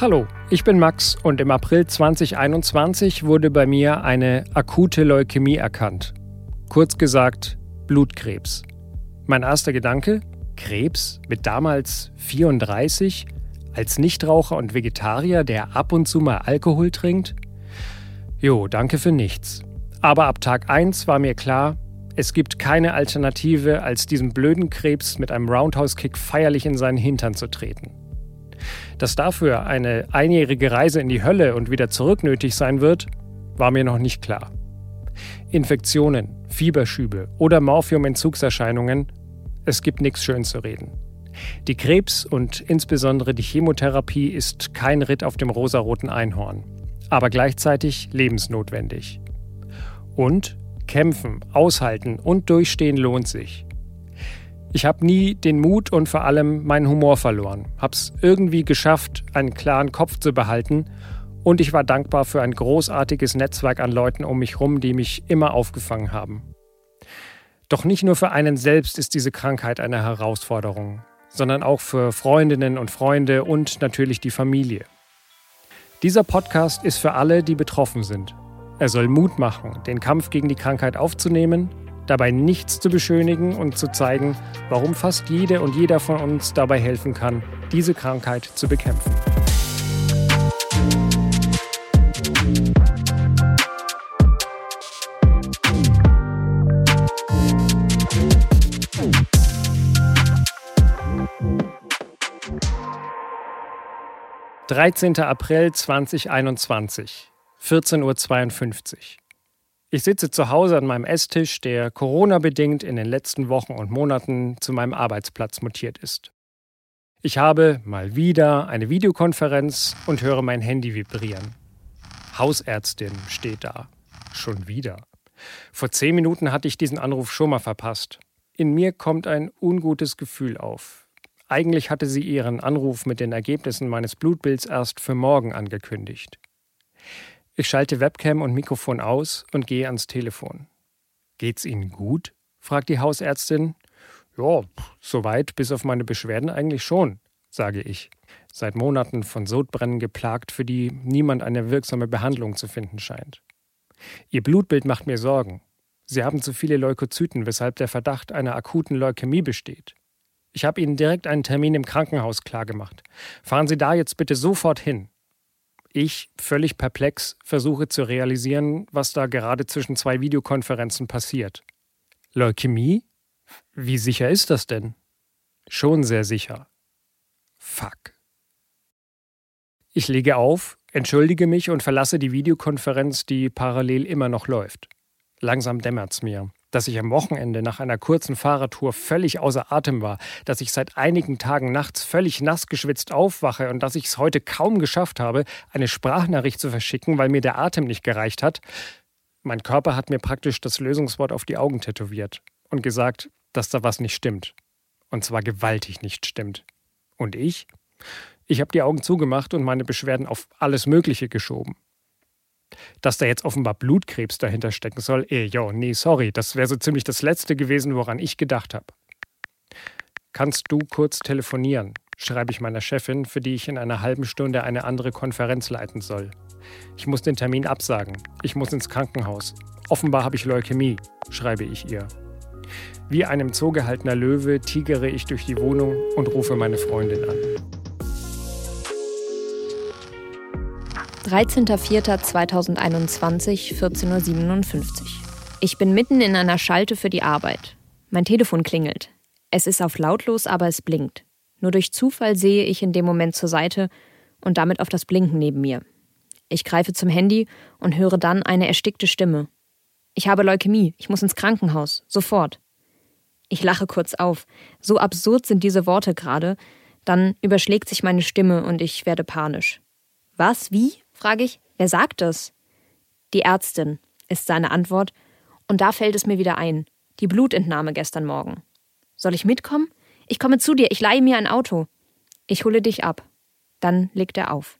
Hallo, ich bin Max und im April 2021 wurde bei mir eine akute Leukämie erkannt. Kurz gesagt, Blutkrebs. Mein erster Gedanke, Krebs mit damals 34, als Nichtraucher und Vegetarier, der ab und zu mal Alkohol trinkt? Jo, danke für nichts. Aber ab Tag 1 war mir klar, es gibt keine Alternative, als diesem blöden Krebs mit einem Roundhouse-Kick feierlich in seinen Hintern zu treten. Dass dafür eine einjährige Reise in die Hölle und wieder zurück nötig sein wird, war mir noch nicht klar. Infektionen, Fieberschübe oder Morphiumentzugserscheinungen, es gibt nichts schön zu reden. Die Krebs und insbesondere die Chemotherapie ist kein Ritt auf dem rosaroten Einhorn, aber gleichzeitig lebensnotwendig. Und kämpfen, aushalten und durchstehen lohnt sich. Ich habe nie den Mut und vor allem meinen Humor verloren, habe es irgendwie geschafft, einen klaren Kopf zu behalten und ich war dankbar für ein großartiges Netzwerk an Leuten um mich herum, die mich immer aufgefangen haben. Doch nicht nur für einen selbst ist diese Krankheit eine Herausforderung, sondern auch für Freundinnen und Freunde und natürlich die Familie. Dieser Podcast ist für alle, die betroffen sind. Er soll Mut machen, den Kampf gegen die Krankheit aufzunehmen dabei nichts zu beschönigen und zu zeigen, warum fast jede und jeder von uns dabei helfen kann, diese Krankheit zu bekämpfen. Dreizehnter April 2021, 14.52 Uhr. Ich sitze zu Hause an meinem Esstisch, der Corona-bedingt in den letzten Wochen und Monaten zu meinem Arbeitsplatz mutiert ist. Ich habe mal wieder eine Videokonferenz und höre mein Handy vibrieren. Hausärztin steht da. Schon wieder. Vor zehn Minuten hatte ich diesen Anruf schon mal verpasst. In mir kommt ein ungutes Gefühl auf. Eigentlich hatte sie ihren Anruf mit den Ergebnissen meines Blutbilds erst für morgen angekündigt. Ich schalte Webcam und Mikrofon aus und gehe ans Telefon. Geht's Ihnen gut? fragt die Hausärztin. Ja, soweit, bis auf meine Beschwerden eigentlich schon, sage ich. Seit Monaten von Sodbrennen geplagt, für die niemand eine wirksame Behandlung zu finden scheint. Ihr Blutbild macht mir Sorgen. Sie haben zu viele Leukozyten, weshalb der Verdacht einer akuten Leukämie besteht. Ich habe Ihnen direkt einen Termin im Krankenhaus klargemacht. Fahren Sie da jetzt bitte sofort hin ich, völlig perplex, versuche zu realisieren, was da gerade zwischen zwei Videokonferenzen passiert. Leukämie? Wie sicher ist das denn? Schon sehr sicher. Fuck. Ich lege auf, entschuldige mich und verlasse die Videokonferenz, die parallel immer noch läuft. Langsam dämmert's mir dass ich am Wochenende nach einer kurzen Fahrradtour völlig außer Atem war, dass ich seit einigen Tagen nachts völlig nass geschwitzt aufwache und dass ich es heute kaum geschafft habe, eine Sprachnachricht zu verschicken, weil mir der Atem nicht gereicht hat. Mein Körper hat mir praktisch das Lösungswort auf die Augen tätowiert und gesagt, dass da was nicht stimmt. Und zwar gewaltig nicht stimmt. Und ich? Ich habe die Augen zugemacht und meine Beschwerden auf alles Mögliche geschoben. Dass da jetzt offenbar Blutkrebs dahinter stecken soll, eh, jo, nee, sorry, das wäre so ziemlich das Letzte gewesen, woran ich gedacht habe. Kannst du kurz telefonieren? schreibe ich meiner Chefin, für die ich in einer halben Stunde eine andere Konferenz leiten soll. Ich muss den Termin absagen. Ich muss ins Krankenhaus. Offenbar habe ich Leukämie, schreibe ich ihr. Wie ein im Zoo gehaltener Löwe tigere ich durch die Wohnung und rufe meine Freundin an. 13.04.2021, 14.57 Uhr. Ich bin mitten in einer Schalte für die Arbeit. Mein Telefon klingelt. Es ist auf lautlos, aber es blinkt. Nur durch Zufall sehe ich in dem Moment zur Seite und damit auf das Blinken neben mir. Ich greife zum Handy und höre dann eine erstickte Stimme. Ich habe Leukämie, ich muss ins Krankenhaus, sofort. Ich lache kurz auf. So absurd sind diese Worte gerade. Dann überschlägt sich meine Stimme und ich werde panisch. Was? Wie? Frage ich. Wer sagt das? Die Ärztin, ist seine Antwort, und da fällt es mir wieder ein. Die Blutentnahme gestern Morgen. Soll ich mitkommen? Ich komme zu dir, ich leihe mir ein Auto. Ich hole dich ab. Dann legt er auf.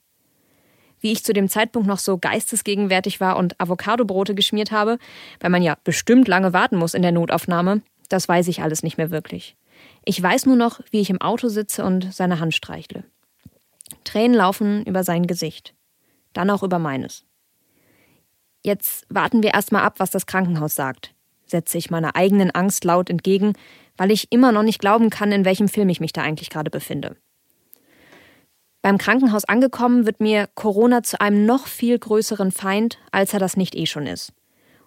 Wie ich zu dem Zeitpunkt noch so geistesgegenwärtig war und Avocadobrote geschmiert habe, weil man ja bestimmt lange warten muss in der Notaufnahme, das weiß ich alles nicht mehr wirklich. Ich weiß nur noch, wie ich im Auto sitze und seine Hand streichle. Tränen laufen über sein Gesicht. Dann auch über meines. Jetzt warten wir erstmal ab, was das Krankenhaus sagt, setze ich meiner eigenen Angst laut entgegen, weil ich immer noch nicht glauben kann, in welchem Film ich mich da eigentlich gerade befinde. Beim Krankenhaus angekommen wird mir Corona zu einem noch viel größeren Feind, als er das nicht eh schon ist.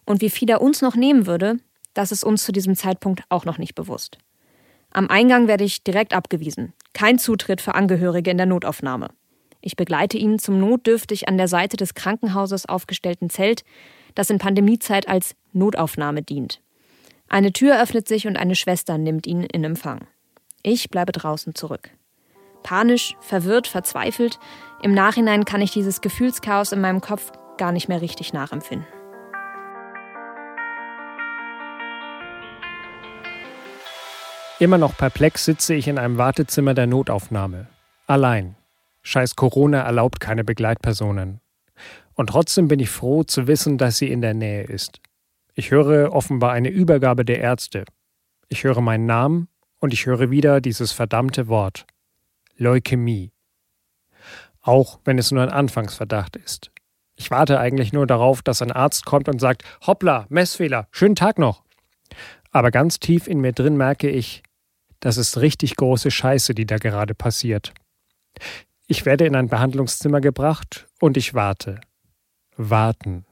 Und wie viel er uns noch nehmen würde, das ist uns zu diesem Zeitpunkt auch noch nicht bewusst. Am Eingang werde ich direkt abgewiesen. Kein Zutritt für Angehörige in der Notaufnahme. Ich begleite ihn zum notdürftig an der Seite des Krankenhauses aufgestellten Zelt, das in Pandemiezeit als Notaufnahme dient. Eine Tür öffnet sich und eine Schwester nimmt ihn in Empfang. Ich bleibe draußen zurück. Panisch, verwirrt, verzweifelt, im Nachhinein kann ich dieses Gefühlschaos in meinem Kopf gar nicht mehr richtig nachempfinden. Immer noch perplex sitze ich in einem Wartezimmer der Notaufnahme. Allein. Scheiß Corona erlaubt keine Begleitpersonen. Und trotzdem bin ich froh zu wissen, dass sie in der Nähe ist. Ich höre offenbar eine Übergabe der Ärzte. Ich höre meinen Namen und ich höre wieder dieses verdammte Wort. Leukämie. Auch wenn es nur ein Anfangsverdacht ist. Ich warte eigentlich nur darauf, dass ein Arzt kommt und sagt, hoppla, Messfehler, schönen Tag noch. Aber ganz tief in mir drin merke ich, das ist richtig große Scheiße, die da gerade passiert. Ich werde in ein Behandlungszimmer gebracht und ich warte. Warten.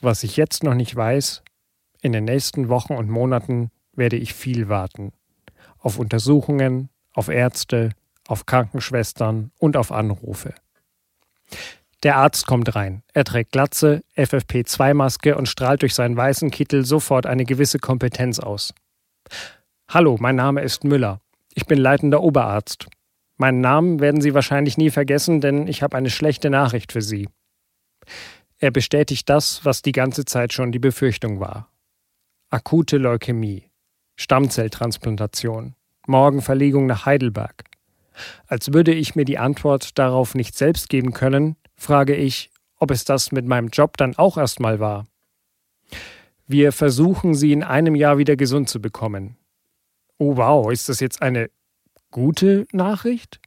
Was ich jetzt noch nicht weiß, in den nächsten Wochen und Monaten werde ich viel warten. Auf Untersuchungen, auf Ärzte, auf Krankenschwestern und auf Anrufe. Der Arzt kommt rein. Er trägt Glatze, FFP2-Maske und strahlt durch seinen weißen Kittel sofort eine gewisse Kompetenz aus. Hallo, mein Name ist Müller. Ich bin leitender Oberarzt. Meinen Namen werden Sie wahrscheinlich nie vergessen, denn ich habe eine schlechte Nachricht für Sie. Er bestätigt das, was die ganze Zeit schon die Befürchtung war. Akute Leukämie, Stammzelltransplantation, Morgenverlegung nach Heidelberg. Als würde ich mir die Antwort darauf nicht selbst geben können, frage ich, ob es das mit meinem Job dann auch erstmal war. Wir versuchen, sie in einem Jahr wieder gesund zu bekommen. Oh wow, ist das jetzt eine gute Nachricht?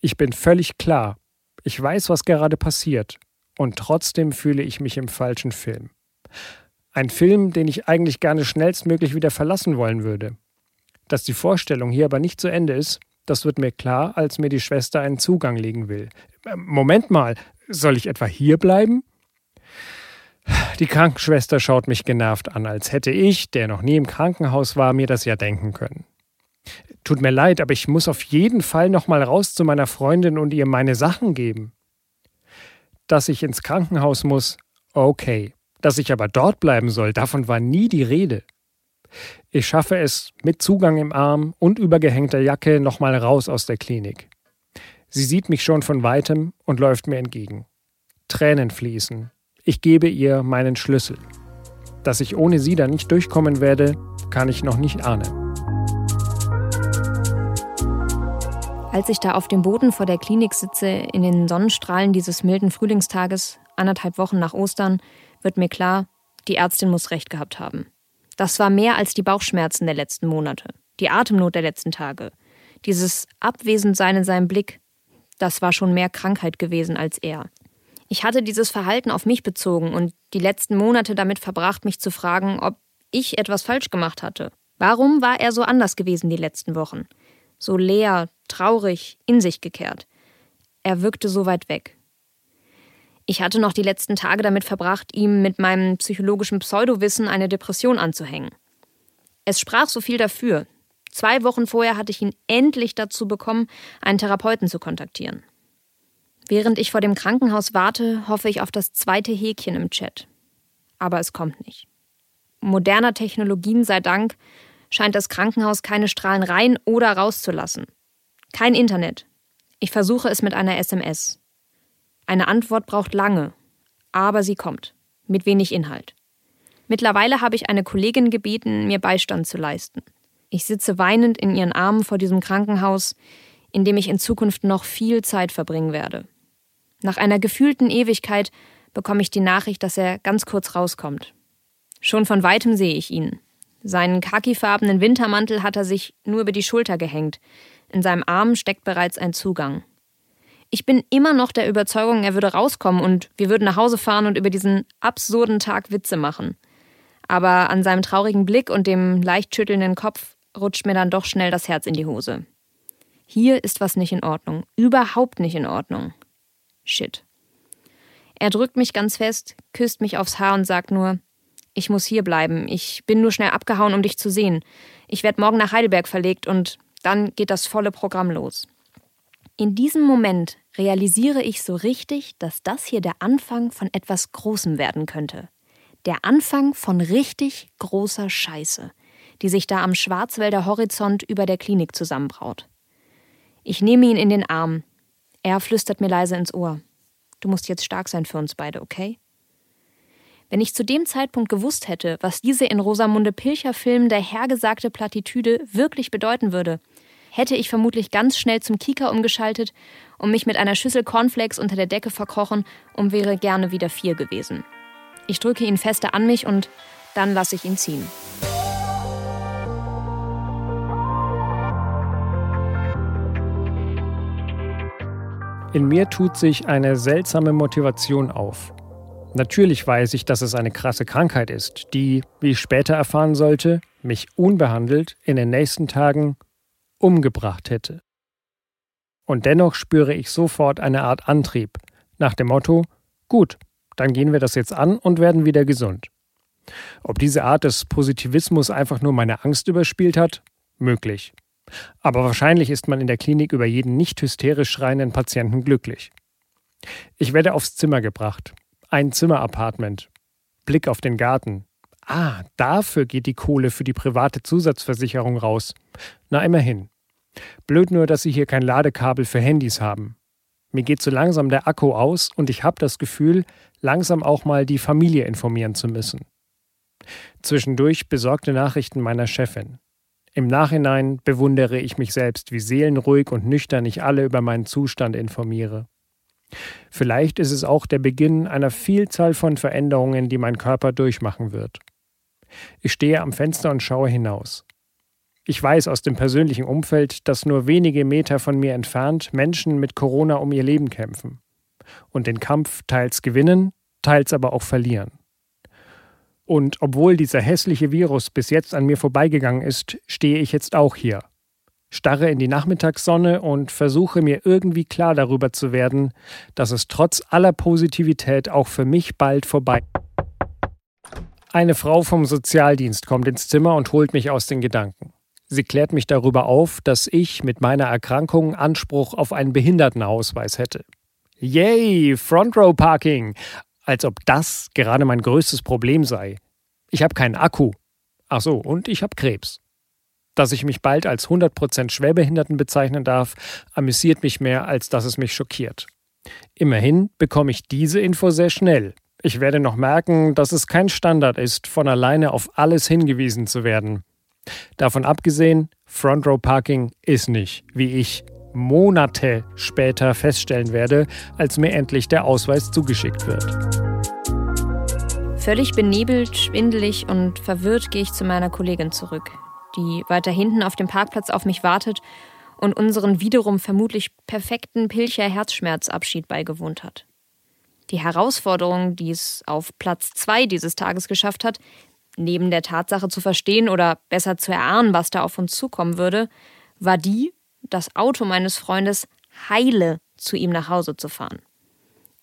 Ich bin völlig klar. Ich weiß, was gerade passiert. Und trotzdem fühle ich mich im falschen Film. Ein Film, den ich eigentlich gerne schnellstmöglich wieder verlassen wollen würde. Dass die Vorstellung hier aber nicht zu Ende ist, das wird mir klar, als mir die Schwester einen Zugang legen will. Äh, Moment mal, soll ich etwa hier bleiben? Die Krankenschwester schaut mich genervt an, als hätte ich, der noch nie im Krankenhaus war, mir das ja denken können. Tut mir leid, aber ich muss auf jeden Fall noch mal raus zu meiner Freundin und ihr meine Sachen geben. Dass ich ins Krankenhaus muss, okay. Dass ich aber dort bleiben soll, davon war nie die Rede. Ich schaffe es mit Zugang im Arm und übergehängter Jacke nochmal raus aus der Klinik. Sie sieht mich schon von weitem und läuft mir entgegen. Tränen fließen. Ich gebe ihr meinen Schlüssel. Dass ich ohne sie da nicht durchkommen werde, kann ich noch nicht ahnen. Als ich da auf dem Boden vor der Klinik sitze, in den Sonnenstrahlen dieses milden Frühlingstages, anderthalb Wochen nach Ostern, wird mir klar, die Ärztin muss recht gehabt haben. Das war mehr als die Bauchschmerzen der letzten Monate, die Atemnot der letzten Tage. Dieses Abwesendsein in seinem Blick, das war schon mehr Krankheit gewesen als er. Ich hatte dieses Verhalten auf mich bezogen und die letzten Monate damit verbracht, mich zu fragen, ob ich etwas falsch gemacht hatte. Warum war er so anders gewesen die letzten Wochen? So leer, traurig, in sich gekehrt. Er wirkte so weit weg. Ich hatte noch die letzten Tage damit verbracht, ihm mit meinem psychologischen Pseudowissen eine Depression anzuhängen. Es sprach so viel dafür. Zwei Wochen vorher hatte ich ihn endlich dazu bekommen, einen Therapeuten zu kontaktieren. Während ich vor dem Krankenhaus warte, hoffe ich auf das zweite Häkchen im Chat. Aber es kommt nicht. Moderner Technologien sei Dank scheint das Krankenhaus keine Strahlen rein oder rauszulassen. Kein Internet. Ich versuche es mit einer SMS. Eine Antwort braucht lange, aber sie kommt, mit wenig Inhalt. Mittlerweile habe ich eine Kollegin gebeten, mir Beistand zu leisten. Ich sitze weinend in ihren Armen vor diesem Krankenhaus, in dem ich in Zukunft noch viel Zeit verbringen werde. Nach einer gefühlten Ewigkeit bekomme ich die Nachricht, dass er ganz kurz rauskommt. Schon von weitem sehe ich ihn. Seinen khakifarbenen Wintermantel hat er sich nur über die Schulter gehängt. In seinem Arm steckt bereits ein Zugang. Ich bin immer noch der Überzeugung, er würde rauskommen und wir würden nach Hause fahren und über diesen absurden Tag Witze machen. Aber an seinem traurigen Blick und dem leicht schüttelnden Kopf rutscht mir dann doch schnell das Herz in die Hose. Hier ist was nicht in Ordnung. Überhaupt nicht in Ordnung. Shit. Er drückt mich ganz fest, küsst mich aufs Haar und sagt nur, ich muss hier bleiben. Ich bin nur schnell abgehauen, um dich zu sehen. Ich werde morgen nach Heidelberg verlegt und dann geht das volle Programm los. In diesem Moment realisiere ich so richtig, dass das hier der Anfang von etwas Großem werden könnte. Der Anfang von richtig großer Scheiße, die sich da am Schwarzwälder Horizont über der Klinik zusammenbraut. Ich nehme ihn in den Arm. Er flüstert mir leise ins Ohr. Du musst jetzt stark sein für uns beide, okay? Wenn ich zu dem Zeitpunkt gewusst hätte, was diese in Rosamunde Pilcher Film der hergesagte Plattitüde wirklich bedeuten würde, hätte ich vermutlich ganz schnell zum Kika umgeschaltet und mich mit einer Schüssel Cornflakes unter der Decke verkrochen und wäre gerne wieder vier gewesen. Ich drücke ihn fester an mich und dann lasse ich ihn ziehen. In mir tut sich eine seltsame Motivation auf. Natürlich weiß ich, dass es eine krasse Krankheit ist, die, wie ich später erfahren sollte, mich unbehandelt in den nächsten Tagen umgebracht hätte. Und dennoch spüre ich sofort eine Art Antrieb, nach dem Motto, gut, dann gehen wir das jetzt an und werden wieder gesund. Ob diese Art des Positivismus einfach nur meine Angst überspielt hat? Möglich. Aber wahrscheinlich ist man in der Klinik über jeden nicht hysterisch schreienden Patienten glücklich. Ich werde aufs Zimmer gebracht. Ein Zimmerapartment. Blick auf den Garten. Ah, dafür geht die Kohle für die private Zusatzversicherung raus. Na immerhin. Blöd nur, dass sie hier kein Ladekabel für Handys haben. Mir geht so langsam der Akku aus und ich habe das Gefühl, langsam auch mal die Familie informieren zu müssen. Zwischendurch besorgte Nachrichten meiner Chefin. Im Nachhinein bewundere ich mich selbst, wie seelenruhig und nüchtern ich alle über meinen Zustand informiere. Vielleicht ist es auch der Beginn einer Vielzahl von Veränderungen, die mein Körper durchmachen wird. Ich stehe am Fenster und schaue hinaus. Ich weiß aus dem persönlichen Umfeld, dass nur wenige Meter von mir entfernt Menschen mit Corona um ihr Leben kämpfen und den Kampf teils gewinnen, teils aber auch verlieren. Und obwohl dieser hässliche Virus bis jetzt an mir vorbeigegangen ist, stehe ich jetzt auch hier, starre in die Nachmittagssonne und versuche mir irgendwie klar darüber zu werden, dass es trotz aller Positivität auch für mich bald vorbei. Eine Frau vom Sozialdienst kommt ins Zimmer und holt mich aus den Gedanken. Sie klärt mich darüber auf, dass ich mit meiner Erkrankung Anspruch auf einen Behindertenausweis hätte. Yay, Front Row Parking! Als ob das gerade mein größtes Problem sei. Ich habe keinen Akku. Ach so, und ich habe Krebs. Dass ich mich bald als 100% Schwerbehinderten bezeichnen darf, amüsiert mich mehr, als dass es mich schockiert. Immerhin bekomme ich diese Info sehr schnell. Ich werde noch merken, dass es kein Standard ist, von alleine auf alles hingewiesen zu werden. Davon abgesehen, Front Row Parking ist nicht, wie ich Monate später feststellen werde, als mir endlich der Ausweis zugeschickt wird. Völlig benebelt, schwindelig und verwirrt gehe ich zu meiner Kollegin zurück, die weiter hinten auf dem Parkplatz auf mich wartet und unseren wiederum vermutlich perfekten Pilcher Herzschmerzabschied beigewohnt hat. Die Herausforderung, die es auf Platz zwei dieses Tages geschafft hat, neben der Tatsache zu verstehen oder besser zu erahnen, was da auf uns zukommen würde, war die, das Auto meines Freundes heile zu ihm nach Hause zu fahren.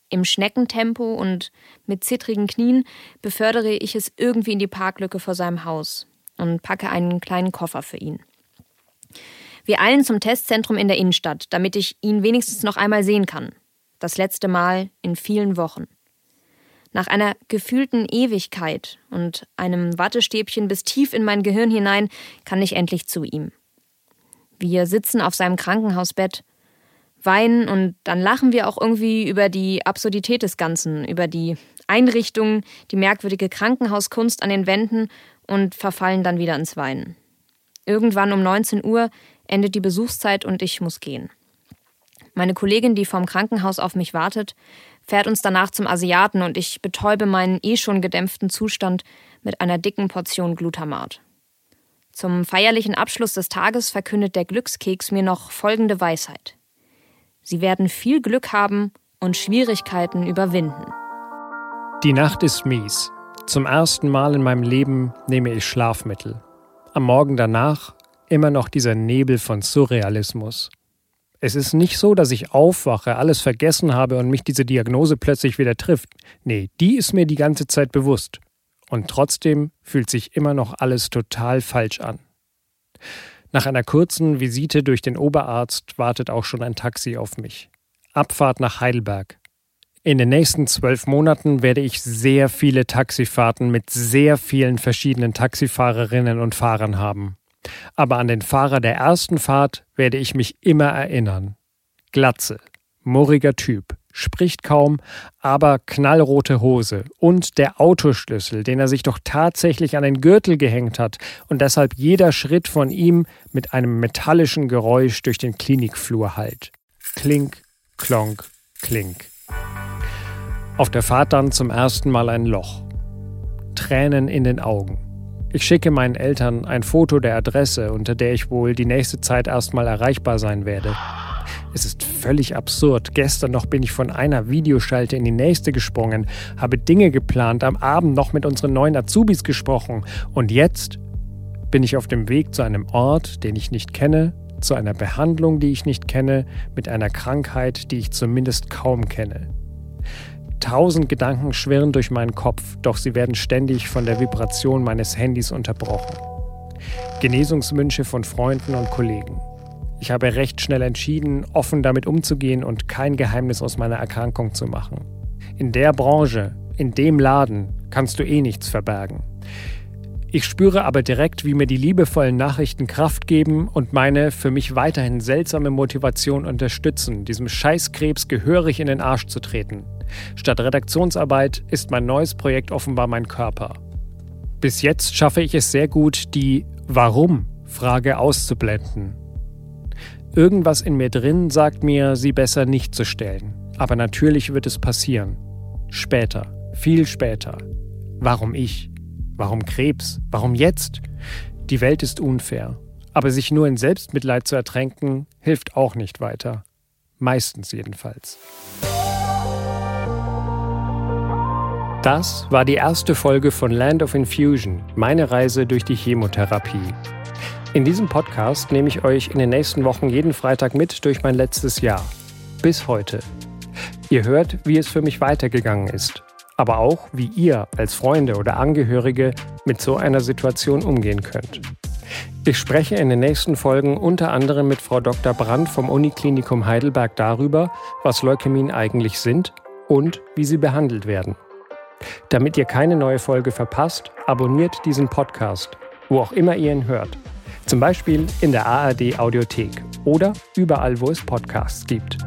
Im Schneckentempo und mit zittrigen Knien befördere ich es irgendwie in die Parklücke vor seinem Haus und packe einen kleinen Koffer für ihn. Wir eilen zum Testzentrum in der Innenstadt, damit ich ihn wenigstens noch einmal sehen kann. Das letzte Mal in vielen Wochen. Nach einer gefühlten Ewigkeit und einem Wattestäbchen bis tief in mein Gehirn hinein kann ich endlich zu ihm. Wir sitzen auf seinem Krankenhausbett, weinen und dann lachen wir auch irgendwie über die Absurdität des Ganzen, über die Einrichtung, die merkwürdige Krankenhauskunst an den Wänden und verfallen dann wieder ins Weinen. Irgendwann um 19 Uhr endet die Besuchszeit und ich muss gehen. Meine Kollegin, die vom Krankenhaus auf mich wartet, fährt uns danach zum Asiaten und ich betäube meinen eh schon gedämpften Zustand mit einer dicken Portion Glutamat. Zum feierlichen Abschluss des Tages verkündet der Glückskeks mir noch folgende Weisheit. Sie werden viel Glück haben und Schwierigkeiten überwinden. Die Nacht ist mies. Zum ersten Mal in meinem Leben nehme ich Schlafmittel. Am Morgen danach immer noch dieser Nebel von Surrealismus. Es ist nicht so, dass ich aufwache, alles vergessen habe und mich diese Diagnose plötzlich wieder trifft. Nee, die ist mir die ganze Zeit bewusst. Und trotzdem fühlt sich immer noch alles total falsch an. Nach einer kurzen Visite durch den Oberarzt wartet auch schon ein Taxi auf mich. Abfahrt nach Heidelberg. In den nächsten zwölf Monaten werde ich sehr viele Taxifahrten mit sehr vielen verschiedenen Taxifahrerinnen und Fahrern haben. Aber an den Fahrer der ersten Fahrt werde ich mich immer erinnern. Glatze, murriger Typ, spricht kaum, aber knallrote Hose und der Autoschlüssel, den er sich doch tatsächlich an den Gürtel gehängt hat und deshalb jeder Schritt von ihm mit einem metallischen Geräusch durch den Klinikflur hallt. Klink, klonk, klink. Auf der Fahrt dann zum ersten Mal ein Loch. Tränen in den Augen. Ich schicke meinen Eltern ein Foto der Adresse, unter der ich wohl die nächste Zeit erstmal erreichbar sein werde. Es ist völlig absurd. Gestern noch bin ich von einer Videoschalte in die nächste gesprungen, habe Dinge geplant, am Abend noch mit unseren neuen Azubis gesprochen und jetzt bin ich auf dem Weg zu einem Ort, den ich nicht kenne, zu einer Behandlung, die ich nicht kenne, mit einer Krankheit, die ich zumindest kaum kenne. Tausend Gedanken schwirren durch meinen Kopf, doch sie werden ständig von der Vibration meines Handys unterbrochen. Genesungswünsche von Freunden und Kollegen. Ich habe recht schnell entschieden, offen damit umzugehen und kein Geheimnis aus meiner Erkrankung zu machen. In der Branche, in dem Laden kannst du eh nichts verbergen. Ich spüre aber direkt, wie mir die liebevollen Nachrichten Kraft geben und meine für mich weiterhin seltsame Motivation unterstützen, diesem Scheißkrebs gehörig in den Arsch zu treten. Statt Redaktionsarbeit ist mein neues Projekt offenbar mein Körper. Bis jetzt schaffe ich es sehr gut, die Warum-Frage auszublenden. Irgendwas in mir drin sagt mir, sie besser nicht zu stellen. Aber natürlich wird es passieren. Später, viel später. Warum ich? Warum Krebs? Warum jetzt? Die Welt ist unfair. Aber sich nur in Selbstmitleid zu ertränken, hilft auch nicht weiter. Meistens jedenfalls. Das war die erste Folge von Land of Infusion, meine Reise durch die Chemotherapie. In diesem Podcast nehme ich euch in den nächsten Wochen jeden Freitag mit durch mein letztes Jahr. Bis heute. Ihr hört, wie es für mich weitergegangen ist, aber auch, wie ihr als Freunde oder Angehörige mit so einer Situation umgehen könnt. Ich spreche in den nächsten Folgen unter anderem mit Frau Dr. Brandt vom Uniklinikum Heidelberg darüber, was Leukämien eigentlich sind und wie sie behandelt werden. Damit ihr keine neue Folge verpasst, abonniert diesen Podcast, wo auch immer ihr ihn hört. Zum Beispiel in der ARD Audiothek oder überall, wo es Podcasts gibt.